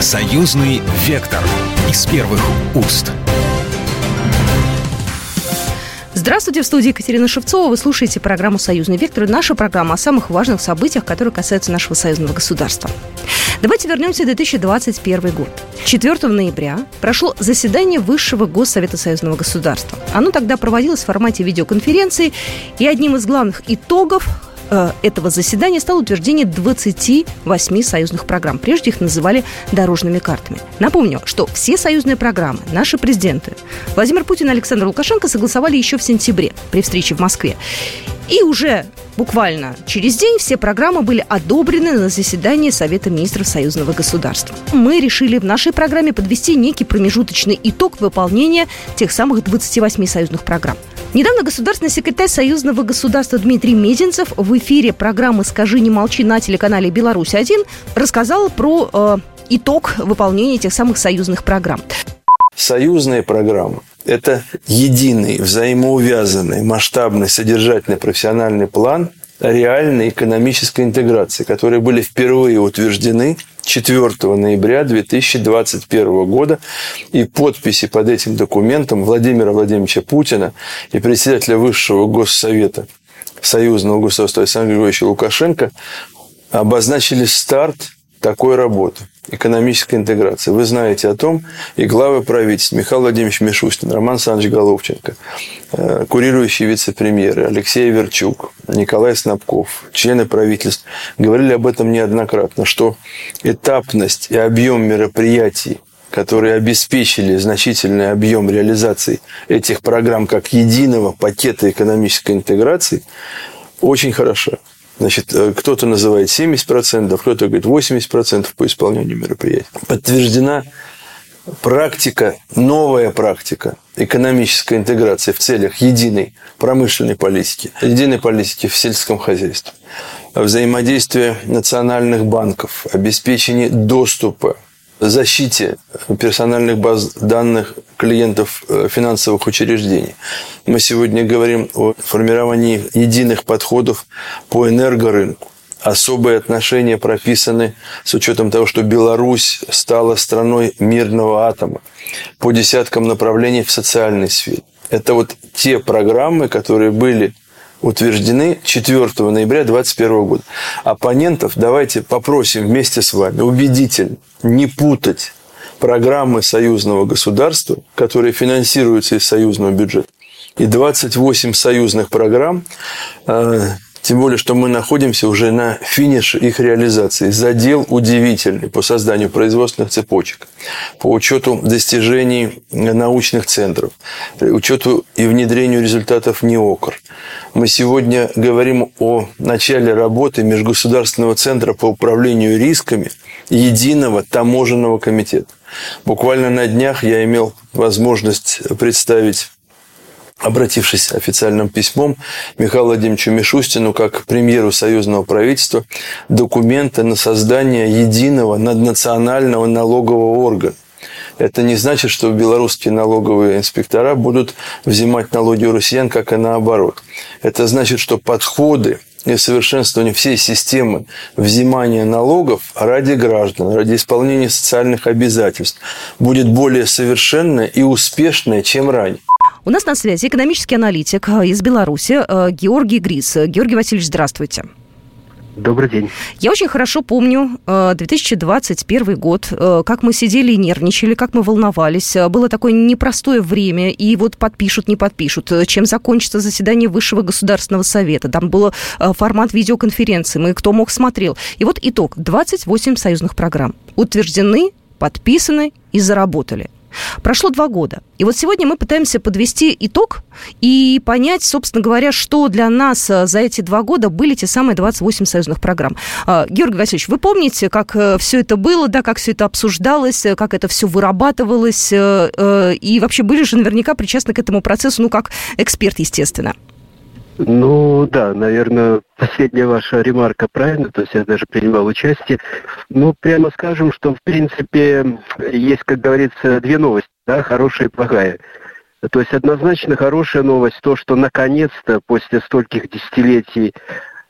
Союзный вектор из первых уст. Здравствуйте, в студии Екатерина Шевцова. Вы слушаете программу «Союзный вектор». Наша программа о самых важных событиях, которые касаются нашего союзного государства. Давайте вернемся в 2021 год. 4 ноября прошло заседание Высшего Госсовета Союзного государства. Оно тогда проводилось в формате видеоконференции, и одним из главных итогов Э, этого заседания стало утверждение 28 союзных программ. Прежде их называли дорожными картами. Напомню, что все союзные программы наши президенты Владимир Путин и Александр Лукашенко согласовали еще в сентябре при встрече в Москве. И уже буквально через день все программы были одобрены на заседании Совета министров союзного государства. Мы решили в нашей программе подвести некий промежуточный итог выполнения тех самых 28 союзных программ. Недавно государственный секретарь Союзного государства Дмитрий Мезенцев в эфире программы «Скажи, не молчи» на телеканале «Беларусь-1» рассказал про э, итог выполнения этих самых союзных программ. Союзные программы – это единый, взаимоувязанный, масштабный, содержательный профессиональный план реальной экономической интеграции, которые были впервые утверждены 4 ноября 2021 года. И подписи под этим документом Владимира Владимировича Путина и председателя Высшего Госсовета Союзного государства Александра Григорьевича Лукашенко обозначили старт такой работы экономической интеграции. Вы знаете о том, и главы правительства Михаил Владимирович Мишустин, Роман Александрович Головченко, э, курирующие вице-премьеры Алексей Верчук, Николай Снабков, члены правительств говорили об этом неоднократно, что этапность и объем мероприятий которые обеспечили значительный объем реализации этих программ как единого пакета экономической интеграции, очень хорошо. Значит, э, кто-то называет 70%, кто-то говорит 80% по исполнению мероприятий. Подтверждена практика, новая практика экономической интеграции в целях единой промышленной политики, единой политики в сельском хозяйстве, взаимодействие национальных банков, обеспечение доступа защите персональных баз данных клиентов э, финансовых учреждений. Мы сегодня говорим о формировании единых подходов по энергорынку. Особые отношения прописаны с учетом того, что Беларусь стала страной мирного атома по десяткам направлений в социальной сфере. Это вот те программы, которые были утверждены 4 ноября 2021 года. Оппонентов давайте попросим вместе с вами убедительно не путать программы союзного государства, которые финансируются из союзного бюджета, и 28 союзных программ, э, тем более, что мы находимся уже на финише их реализации. Задел удивительный по созданию производственных цепочек, по учету достижений научных центров, учету и внедрению результатов НИОКР. Мы сегодня говорим о начале работы Межгосударственного центра по управлению рисками единого таможенного комитета. Буквально на днях я имел возможность представить обратившись официальным письмом Михаилу Владимировичу Мишустину как премьеру союзного правительства документы на создание единого наднационального налогового органа. Это не значит, что белорусские налоговые инспектора будут взимать налоги у россиян, как и наоборот. Это значит, что подходы и совершенствование всей системы взимания налогов ради граждан, ради исполнения социальных обязательств будет более совершенное и успешное, чем ранее. У нас на связи экономический аналитик из Беларуси э, Георгий Грис. Георгий Васильевич, здравствуйте. Добрый день. Я очень хорошо помню 2021 э, год, как мы сидели и нервничали, как мы волновались. Было такое непростое время, и вот подпишут, не подпишут. Чем закончится заседание Высшего государственного совета? Там был формат видеоконференции, мы кто мог смотрел. И вот итог. 28 союзных программ утверждены, подписаны и заработали. Прошло два года. И вот сегодня мы пытаемся подвести итог и понять, собственно говоря, что для нас э, за эти два года были те самые 28 союзных программ. А, Георгий Васильевич, вы помните, как э, все это было, да, как все это обсуждалось, э, как это все вырабатывалось, и вообще были же наверняка причастны к этому процессу, ну, как эксперт, естественно. Ну да, наверное, последняя ваша ремарка правильно, то есть я даже принимал участие. Ну, прямо скажем, что в принципе есть, как говорится, две новости, да, хорошая и плохая. То есть однозначно хорошая новость то, что наконец-то после стольких десятилетий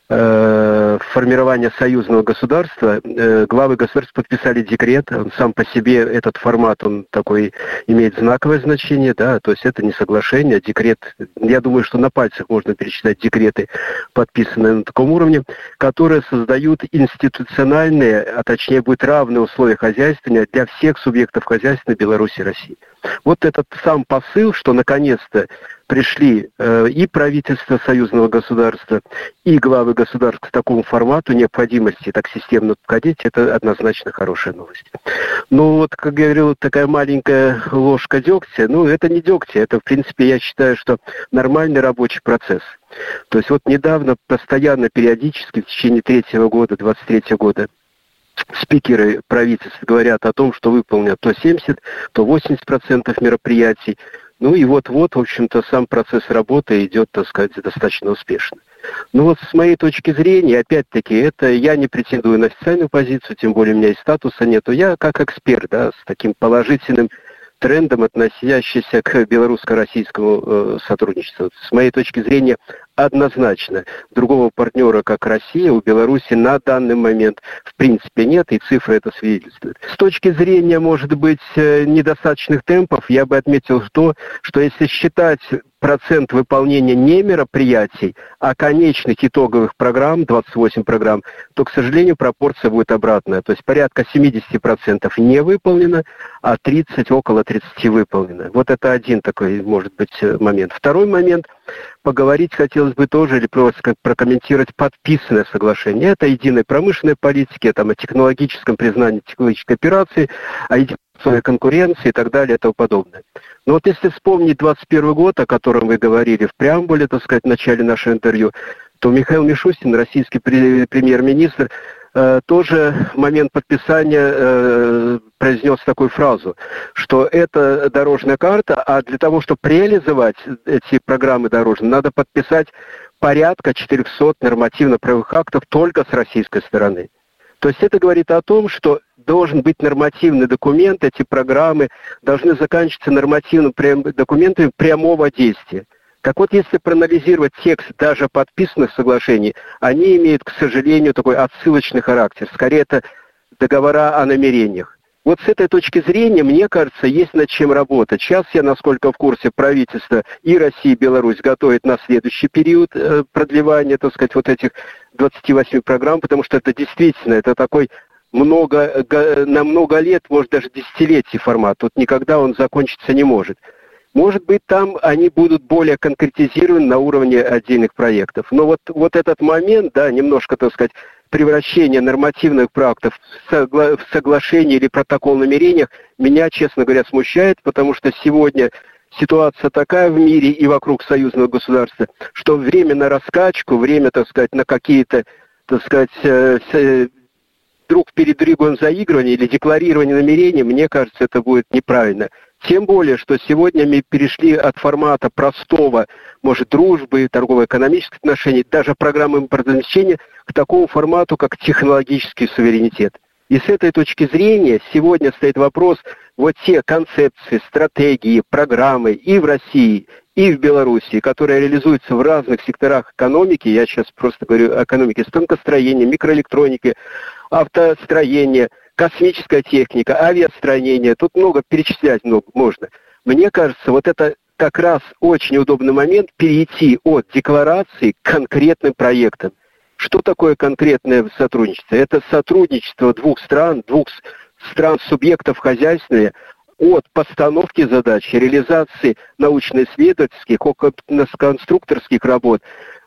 формирования союзного государства, э, главы государств подписали декрет, он сам по себе, этот формат, он такой имеет знаковое значение, да, то есть это не соглашение, а декрет, я думаю, что на пальцах можно перечитать декреты, подписанные на таком уровне, которые создают институциональные, а точнее будет равные условия хозяйствования для всех субъектов хозяйства Беларуси и России. Вот этот сам посыл, что наконец-то пришли э, и правительство союзного государства, и главы государств к такому формату необходимости так системно подходить, это однозначно хорошая новость. Ну вот, как я говорил, такая маленькая ложка дегтя, ну это не дегтя, это в принципе я считаю, что нормальный рабочий процесс. То есть вот недавно, постоянно, периодически, в течение третьего года, 23 года, спикеры правительств говорят о том, что выполнят то 70, то 80 процентов мероприятий. Ну и вот-вот, в общем-то, сам процесс работы идет, так сказать, достаточно успешно. Ну вот с моей точки зрения, опять-таки, это я не претендую на официальную позицию, тем более у меня и статуса нету. Я как эксперт, да, с таким положительным трендом, относящимся к белорусско-российскому э, сотрудничеству. С моей точки зрения, однозначно. Другого партнера, как Россия, у Беларуси на данный момент в принципе нет, и цифры это свидетельствуют. С точки зрения, может быть, э, недостаточных темпов, я бы отметил то, что если считать процент выполнения не мероприятий, а конечных итоговых программ, 28 программ, то, к сожалению, пропорция будет обратная. То есть порядка 70% не выполнено, а 30, около 30 выполнено. Вот это один такой, может быть, э, момент. Второй момент – поговорить хотелось бы тоже, или просто прокомментировать подписанное соглашение. Это единой промышленной политики, там, о технологическом признании технологической операции, о единой конкуренции и так далее и тому подобное. Но вот если вспомнить 21 год, о котором вы говорили в преамбуле, так сказать, в начале нашего интервью, то Михаил Мишустин, российский премьер-министр, Э, тоже в момент подписания э, произнес такую фразу, что это дорожная карта, а для того, чтобы реализовать эти программы дорожные, надо подписать порядка 400 нормативно-правовых актов только с российской стороны. То есть это говорит о том, что должен быть нормативный документ, эти программы должны заканчиваться нормативными документами прямого действия. Так вот, если проанализировать текст даже подписанных соглашений, они имеют, к сожалению, такой отсылочный характер. Скорее, это договора о намерениях. Вот с этой точки зрения, мне кажется, есть над чем работать. Сейчас я, насколько в курсе, правительство и Россия, и Беларусь готовят на следующий период э, продлевания, так сказать, вот этих 28 программ, потому что это действительно, это такой много, на много лет, может даже десятилетий формат. Тут никогда он закончиться не может. Может быть, там они будут более конкретизированы на уровне отдельных проектов. Но вот, вот этот момент, да, немножко, так сказать, превращение нормативных проектов в, согла в соглашение или протокол намерениях меня, честно говоря, смущает, потому что сегодня ситуация такая в мире и вокруг союзного государства, что время на раскачку, время, так сказать, на какие-то, так сказать, э, э, друг перед другом заигрывания или декларирование намерений, мне кажется, это будет неправильно. Тем более, что сегодня мы перешли от формата простого, может, дружбы, торгово-экономических отношений, даже программы импортозамещения, к такому формату, как технологический суверенитет. И с этой точки зрения сегодня стоит вопрос, вот те концепции, стратегии, программы и в России, и в Беларуси, которые реализуются в разных секторах экономики, я сейчас просто говорю о экономике станкостроения, микроэлектроники, автостроения – космическая техника, авиастроение, тут много перечислять много можно. Мне кажется, вот это как раз очень удобный момент перейти от декларации к конкретным проектам. Что такое конкретное сотрудничество? Это сотрудничество двух стран, двух стран-субъектов хозяйственные от постановки задач, реализации научно-исследовательских, конструкторских работ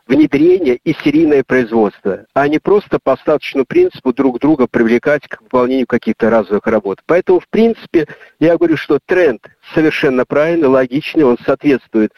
внедрение и серийное производство, а не просто по остаточному принципу друг друга привлекать к выполнению каких-то разовых работ. Поэтому, в принципе, я говорю, что тренд совершенно правильный, логичный, он соответствует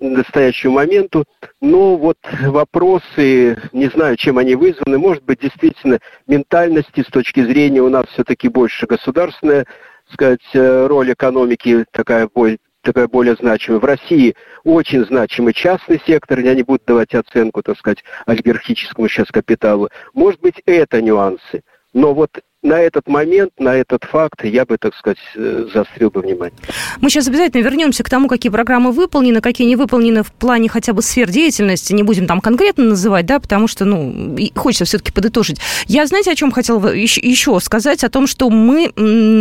настоящему моменту, но вот вопросы, не знаю, чем они вызваны, может быть, действительно ментальности с точки зрения у нас все-таки больше государственная, сказать, э, роль экономики такая более такая более значимая. В России очень значимый частный сектор, я не буду давать оценку, так сказать, олигархическому сейчас капиталу. Может быть, это нюансы. Но вот на этот момент, на этот факт я бы, так сказать, э, заострил бы внимание. Мы сейчас обязательно вернемся к тому, какие программы выполнены, какие не выполнены в плане хотя бы сфер деятельности. Не будем там конкретно называть, да, потому что, ну, хочется все-таки подытожить. Я, знаете, о чем хотела еще сказать? О том, что мы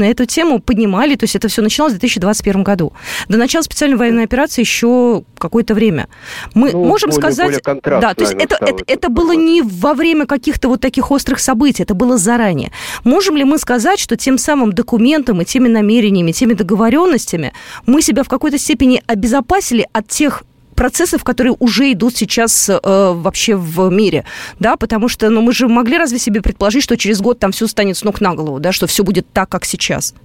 эту тему поднимали, то есть это все начиналось в 2021 году. До начала специальной военной операции еще какое-то время. Мы ну, можем более, сказать... Более да, то есть это, это, это было не во время каких-то вот таких острых событий, это было заранее. Можем ли мы сказать, что тем самым документом и теми намерениями, теми договоренностями мы себя в какой-то степени обезопасили от тех процессов, которые уже идут сейчас э, вообще в мире, да, потому что, ну, мы же могли разве себе предположить, что через год там все станет с ног на голову, да, что все будет так, как сейчас?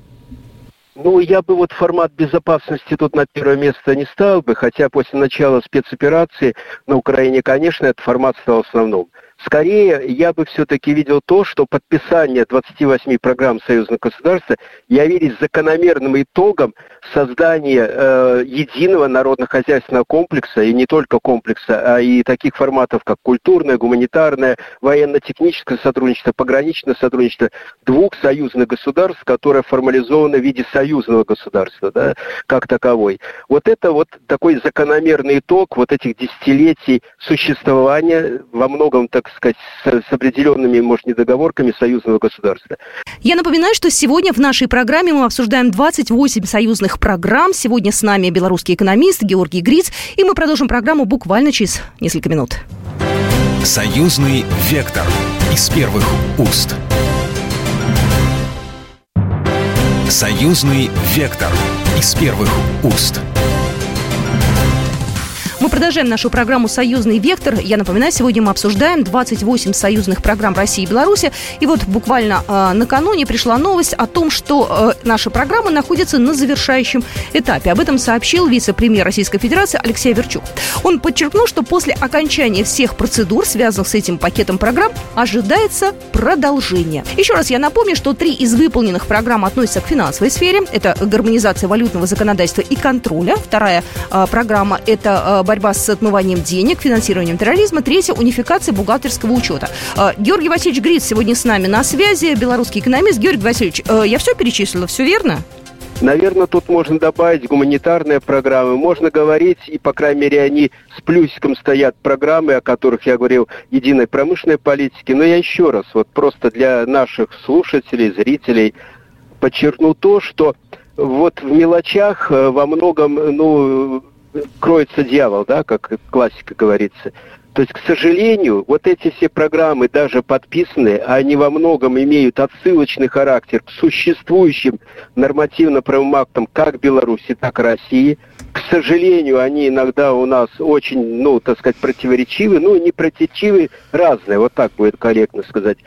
Ну, я бы вот формат безопасности тут на первое место не ставил бы, хотя после начала спецоперации на Украине, конечно, этот формат стал основным. Скорее, я бы все-таки видел то, что подписание 28 программ союзного государства явились закономерным итогом создания э, единого народно-хозяйственного комплекса, и не только комплекса, а и таких форматов, как культурное, гуманитарное, военно-техническое сотрудничество, пограничное сотрудничество двух союзных государств, которое формализовано в виде союзного государства, да, как таковой. Вот это вот такой закономерный итог вот этих десятилетий существования во многом, так сказать, с, с определенными, может, недоговорками союзного государства. Я напоминаю, что сегодня в нашей программе мы обсуждаем 28 союзных программ. Сегодня с нами белорусский экономист Георгий Гриц, и мы продолжим программу буквально через несколько минут. Союзный вектор из первых уст. Союзный вектор из первых уст. Мы продолжаем нашу программу «Союзный вектор». Я напоминаю, сегодня мы обсуждаем 28 союзных программ России и Беларуси. И вот буквально э, накануне пришла новость о том, что э, наша программа находится на завершающем этапе. Об этом сообщил вице-премьер Российской Федерации Алексей Верчук. Он подчеркнул, что после окончания всех процедур, связанных с этим пакетом программ, ожидается продолжение. Еще раз я напомню, что три из выполненных программ относятся к финансовой сфере. Это гармонизация валютного законодательства и контроля. Вторая э, программа – это э, борьба с отмыванием денег, финансированием терроризма. Третье – унификация бухгалтерского учета. А, Георгий Васильевич Гриц сегодня с нами на связи, белорусский экономист. Георгий Васильевич, э, я все перечислила, все верно? Наверное, тут можно добавить гуманитарные программы. Можно говорить, и, по крайней мере, они с плюсиком стоят программы, о которых я говорил, единой промышленной политики. Но я еще раз, вот просто для наших слушателей, зрителей, подчеркну то, что вот в мелочах э, во многом, ну, кроется дьявол, да, как классика говорится. То есть, к сожалению, вот эти все программы, даже подписанные, они во многом имеют отсылочный характер к существующим нормативно-правовым актам как Беларуси, так и России. К сожалению, они иногда у нас очень, ну, так сказать, противоречивы, ну, не противоречивы, разные, вот так будет корректно сказать.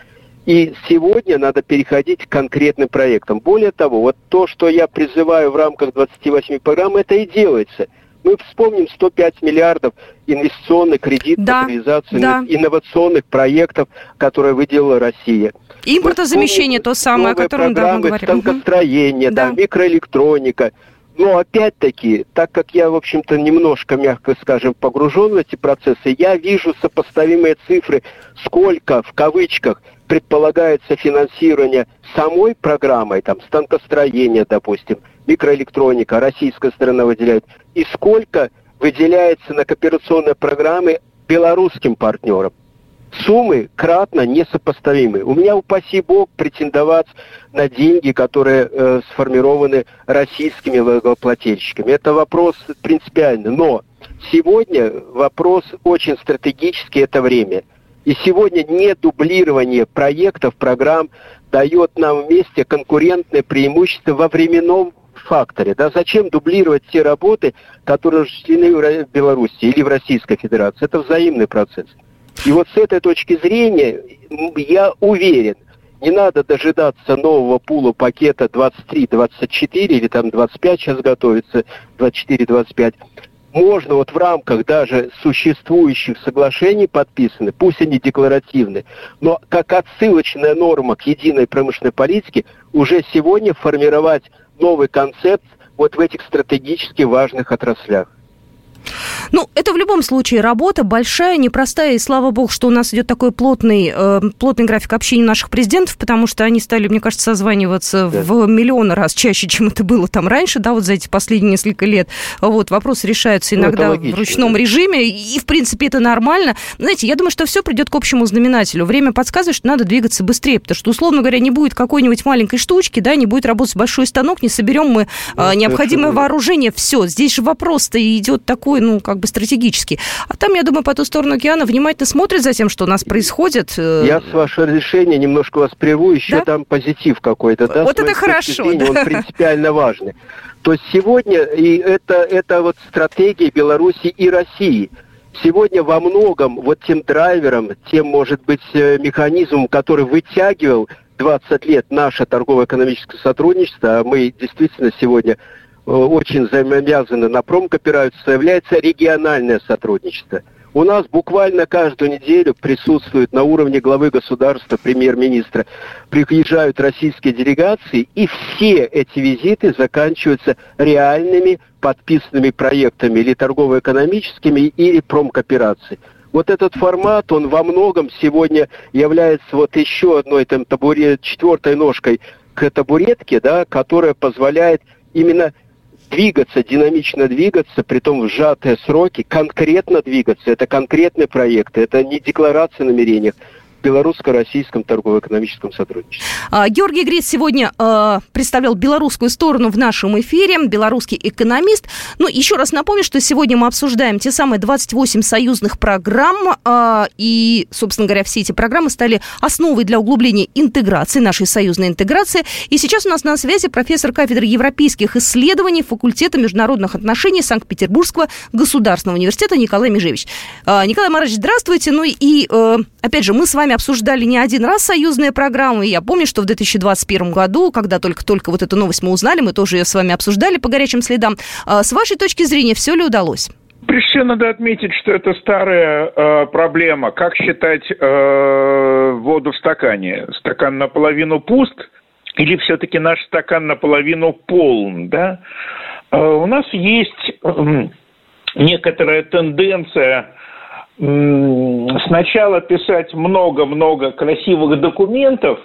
И сегодня надо переходить к конкретным проектам. Более того, вот то, что я призываю в рамках 28 программ, это и делается – мы вспомним 105 миллиардов инвестиционных кредитов да, реализацию да. инновационных проектов, которые выделила Россия. Импортозамещение то самое, о котором да, мы говорим. станкостроение, угу. да, микроэлектроника. Но опять-таки, так как я, в общем-то, немножко, мягко скажем, погружен в эти процессы, я вижу сопоставимые цифры, сколько, в кавычках, предполагается финансирование самой программой, там, станкостроения, допустим, микроэлектроника, российская сторона выделяет, и сколько выделяется на кооперационные программы белорусским партнерам. Суммы кратно несопоставимы. У меня, упаси бог, претендовать на деньги, которые э, сформированы российскими налогоплательщиками. Это вопрос принципиальный. Но сегодня вопрос очень стратегический – это время. И сегодня не дублирование проектов, программ дает нам вместе конкурентное преимущество во временном факторе. Да? Зачем дублировать те работы, которые осуществлены в Беларуси или в Российской Федерации? Это взаимный процесс. И вот с этой точки зрения я уверен, не надо дожидаться нового пула пакета 23-24 или там 25 сейчас готовится, 24-25. Можно вот в рамках даже существующих соглашений подписаны, пусть они декларативны, но как отсылочная норма к единой промышленной политике уже сегодня формировать новый концепт вот в этих стратегически важных отраслях. Ну, это в любом случае работа большая, непростая, и слава богу, что у нас идет такой плотный, э, плотный график общения наших президентов, потому что они стали, мне кажется, созваниваться да. в миллионы раз чаще, чем это было там раньше, да, вот за эти последние несколько лет. Вот, вопросы решаются ну, иногда ну, в ручном да. режиме, и, в принципе, это нормально. Знаете, я думаю, что все придет к общему знаменателю. Время подсказывает, что надо двигаться быстрее, потому что, условно говоря, не будет какой-нибудь маленькой штучки, да, не будет работать большой станок, не соберем мы э, необходимое вооружение, все. Здесь же вопрос-то идет такой, ну, как бы стратегический. А там, я думаю, по ту сторону океана внимательно смотрят за тем, что у нас происходит. Э, я, с вашего разрешения, немножко вас прерву, еще да? там позитив какой-то. Да, вот это хорошо. Зрения, да. Он принципиально важный. То есть сегодня, и это, это вот стратегия Беларуси и России – Сегодня во многом вот тем драйвером, тем, может быть, э, механизмом, который вытягивал 20 лет наше торгово-экономическое сотрудничество, а мы действительно сегодня очень взаимовязаны на промкооперацию, является региональное сотрудничество. У нас буквально каждую неделю присутствуют на уровне главы государства, премьер-министра, приезжают российские делегации, и все эти визиты заканчиваются реальными подписанными проектами, или торгово-экономическими, или промкоопераций. Вот этот формат, он во многом сегодня является вот еще одной там табурет, четвертой ножкой к табуретке, да, которая позволяет именно двигаться, динамично двигаться, при том в сжатые сроки, конкретно двигаться. Это конкретные проекты, это не декларация намерениях белорусско-российском торгово-экономическом сотрудничестве. А, Георгий Грец сегодня э, представлял белорусскую сторону в нашем эфире, белорусский экономист. Ну, еще раз напомню, что сегодня мы обсуждаем те самые 28 союзных программ, э, и, собственно говоря, все эти программы стали основой для углубления интеграции, нашей союзной интеграции. И сейчас у нас на связи профессор кафедры европейских исследований факультета международных отношений Санкт-Петербургского государственного университета Николай Межевич. Николай Марович, здравствуйте. Ну и, э, опять же, мы с вами вами обсуждали не один раз союзные программы. Я помню, что в 2021 году, когда только-только вот эту новость мы узнали, мы тоже ее с вами обсуждали по горячим следам. А, с вашей точки зрения, все ли удалось? Прежде всего, надо отметить, что это старая э, проблема. Как считать э, воду в стакане? Стакан наполовину пуст или все-таки наш стакан наполовину полн? Да? Э, у нас есть э, некоторая тенденция сначала писать много-много красивых документов,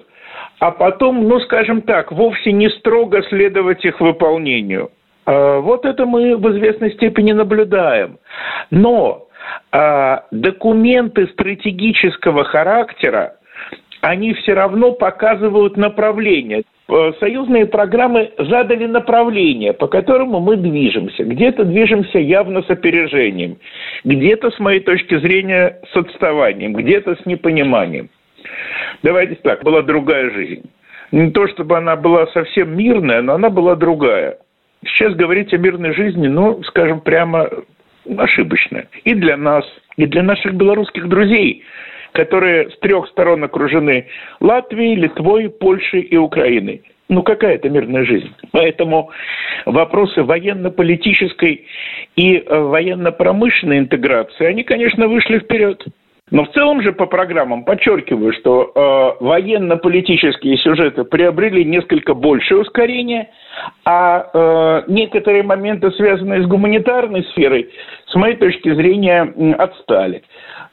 а потом, ну, скажем так, вовсе не строго следовать их выполнению. А, вот это мы в известной степени наблюдаем. Но а, документы стратегического характера, они все равно показывают направление. Э, союзные программы задали направление, по которому мы движемся. Где-то движемся явно с опережением, где-то, с моей точки зрения, с отставанием, где-то с непониманием. Давайте так, была другая жизнь. Не то, чтобы она была совсем мирная, но она была другая. Сейчас говорить о мирной жизни, ну, скажем прямо, ошибочно. И для нас, и для наших белорусских друзей – которые с трех сторон окружены Латвией, Литвой, Польшей и Украиной. Ну, какая это мирная жизнь? Поэтому вопросы военно-политической и э, военно-промышленной интеграции, они, конечно, вышли вперед. Но в целом же по программам подчеркиваю, что э, военно-политические сюжеты приобрели несколько большее ускорение, а э, некоторые моменты, связанные с гуманитарной сферой, с моей точки зрения, отстали.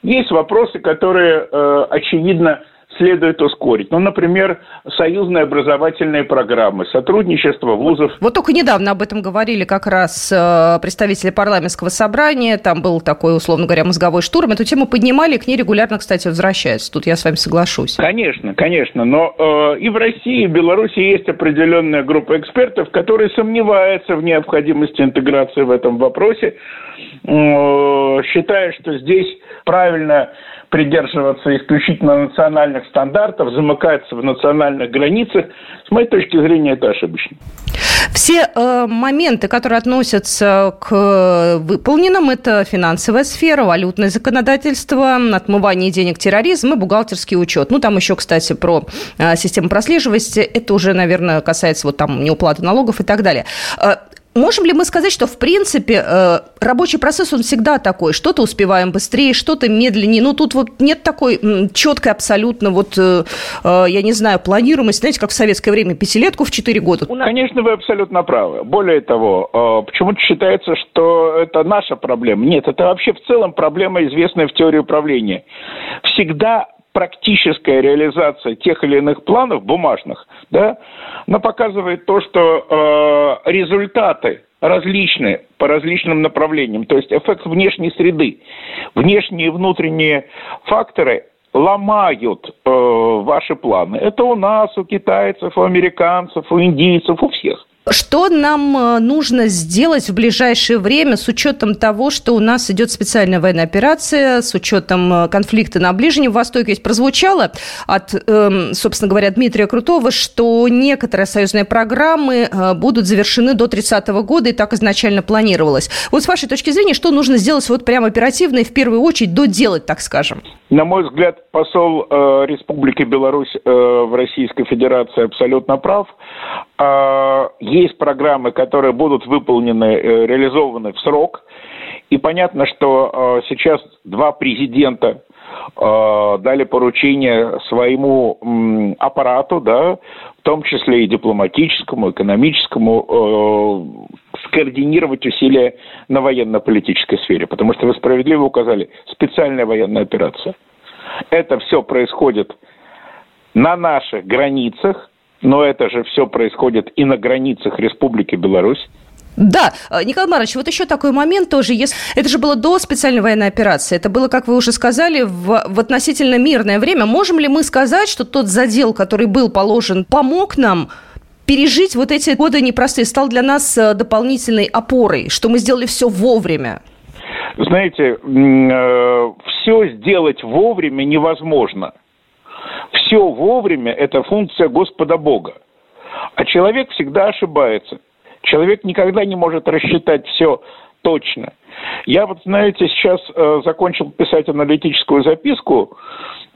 Есть вопросы, которые, э, очевидно, следует ускорить. Ну, например, союзные образовательные программы, сотрудничество вузов. Вот только недавно об этом говорили как раз э, представители парламентского собрания. Там был такой, условно говоря, мозговой штурм. Эту тему поднимали, и к ней регулярно, кстати, возвращаются. Тут я с вами соглашусь. Конечно, конечно. Но э, и в России, и в Беларуси есть определенная группа экспертов, которые сомневаются в необходимости интеграции в этом вопросе, э, считая, что здесь правильно придерживаться исключительно национальных стандартов, замыкаться в национальных границах, с моей точки зрения, это ошибочно. Все э, моменты, которые относятся к выполненным, это финансовая сфера, валютное законодательство, отмывание денег, терроризм и бухгалтерский учет. Ну, там еще, кстати, про э, систему прослеживания. Это уже, наверное, касается вот там неуплаты налогов и так далее. Э, можем ли мы сказать, что, в принципе, э, рабочий процесс, он всегда такой, что-то успеваем быстрее, что-то медленнее, ну, тут вот нет такой четкой абсолютно, вот, э, э, я не знаю, планируемости, знаете, как в советское время, пятилетку в четыре года. Конечно, вы абсолютно правы. Более того, почему-то считается, что это наша проблема. Нет, это вообще в целом проблема, известная в теории управления. Всегда практическая реализация тех или иных планов бумажных, да, она показывает то, что э, результаты различны по различным направлениям. То есть эффект внешней среды, внешние и внутренние факторы ломают э, ваши планы. Это у нас, у китайцев, у американцев, у индийцев, у всех. Что нам э, нужно сделать в ближайшее время с учетом того, что у нас идет специальная военная операция, с учетом э, конфликта на Ближнем Востоке? Ведь прозвучало от, эм, собственно говоря, Дмитрия Крутого, что некоторые союзные программы э, будут завершены до 30 года, и так изначально планировалось. Вот с вашей точки зрения, что нужно сделать вот прямо оперативно и в первую очередь доделать, так скажем? На мой взгляд, посол э, Республики Беларусь э, в Российской Федерации абсолютно прав. Э, есть программы, которые будут выполнены, э, реализованы в срок. И понятно, что э, сейчас два президента э, дали поручение своему аппарату, да, в том числе и дипломатическому, экономическому, скоординировать усилия на военно-политической сфере. Потому что вы справедливо указали, специальная военная операция. Это все происходит на наших границах, но это же все происходит и на границах Республики Беларусь. Да, э, Николай Марович, вот еще такой момент тоже. Если... Это же было до специальной военной операции. Это было, как вы уже сказали, в, в относительно мирное время. Можем ли мы сказать, что тот задел, который был положен, помог нам пережить вот эти годы непростые, стал для нас э, дополнительной опорой, что мы сделали все вовремя? Знаете, э, все сделать вовремя невозможно – все вовремя – это функция Господа Бога. А человек всегда ошибается. Человек никогда не может рассчитать все точно. Я вот, знаете, сейчас э, закончил писать аналитическую записку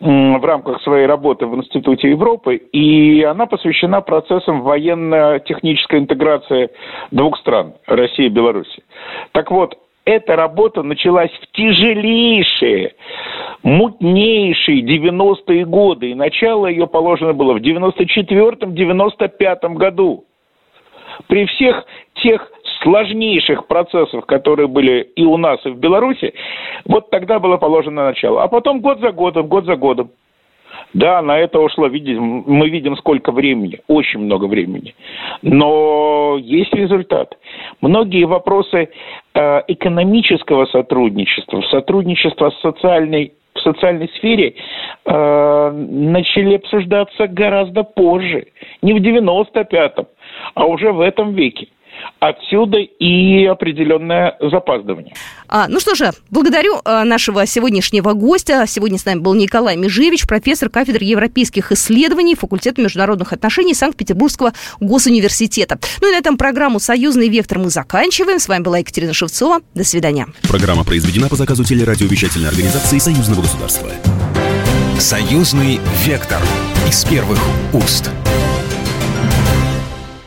э, в рамках своей работы в Институте Европы, и она посвящена процессам военно-технической интеграции двух стран – России и Беларуси. Так вот, эта работа началась в тяжелейшие, мутнейшие 90-е годы, и начало ее положено было в 94-95 году. При всех тех сложнейших процессах, которые были и у нас, и в Беларуси, вот тогда было положено начало. А потом год за годом, год за годом. Да, на это ушло, видим, мы видим сколько времени, очень много времени. Но есть результат. Многие вопросы э, экономического сотрудничества, сотрудничества с социальной в социальной сфере э, начали обсуждаться гораздо позже, не в 95-м, а уже в этом веке. Отсюда и определенное запаздывание. А, ну что же, благодарю а, нашего сегодняшнего гостя. Сегодня с нами был Николай Межевич, профессор кафедры европейских исследований факультета международных отношений Санкт-Петербургского госуниверситета. Ну и на этом программу «Союзный вектор» мы заканчиваем. С вами была Екатерина Шевцова. До свидания. Программа произведена по заказу телерадиовещательной организации Союзного государства. «Союзный вектор» из первых уст.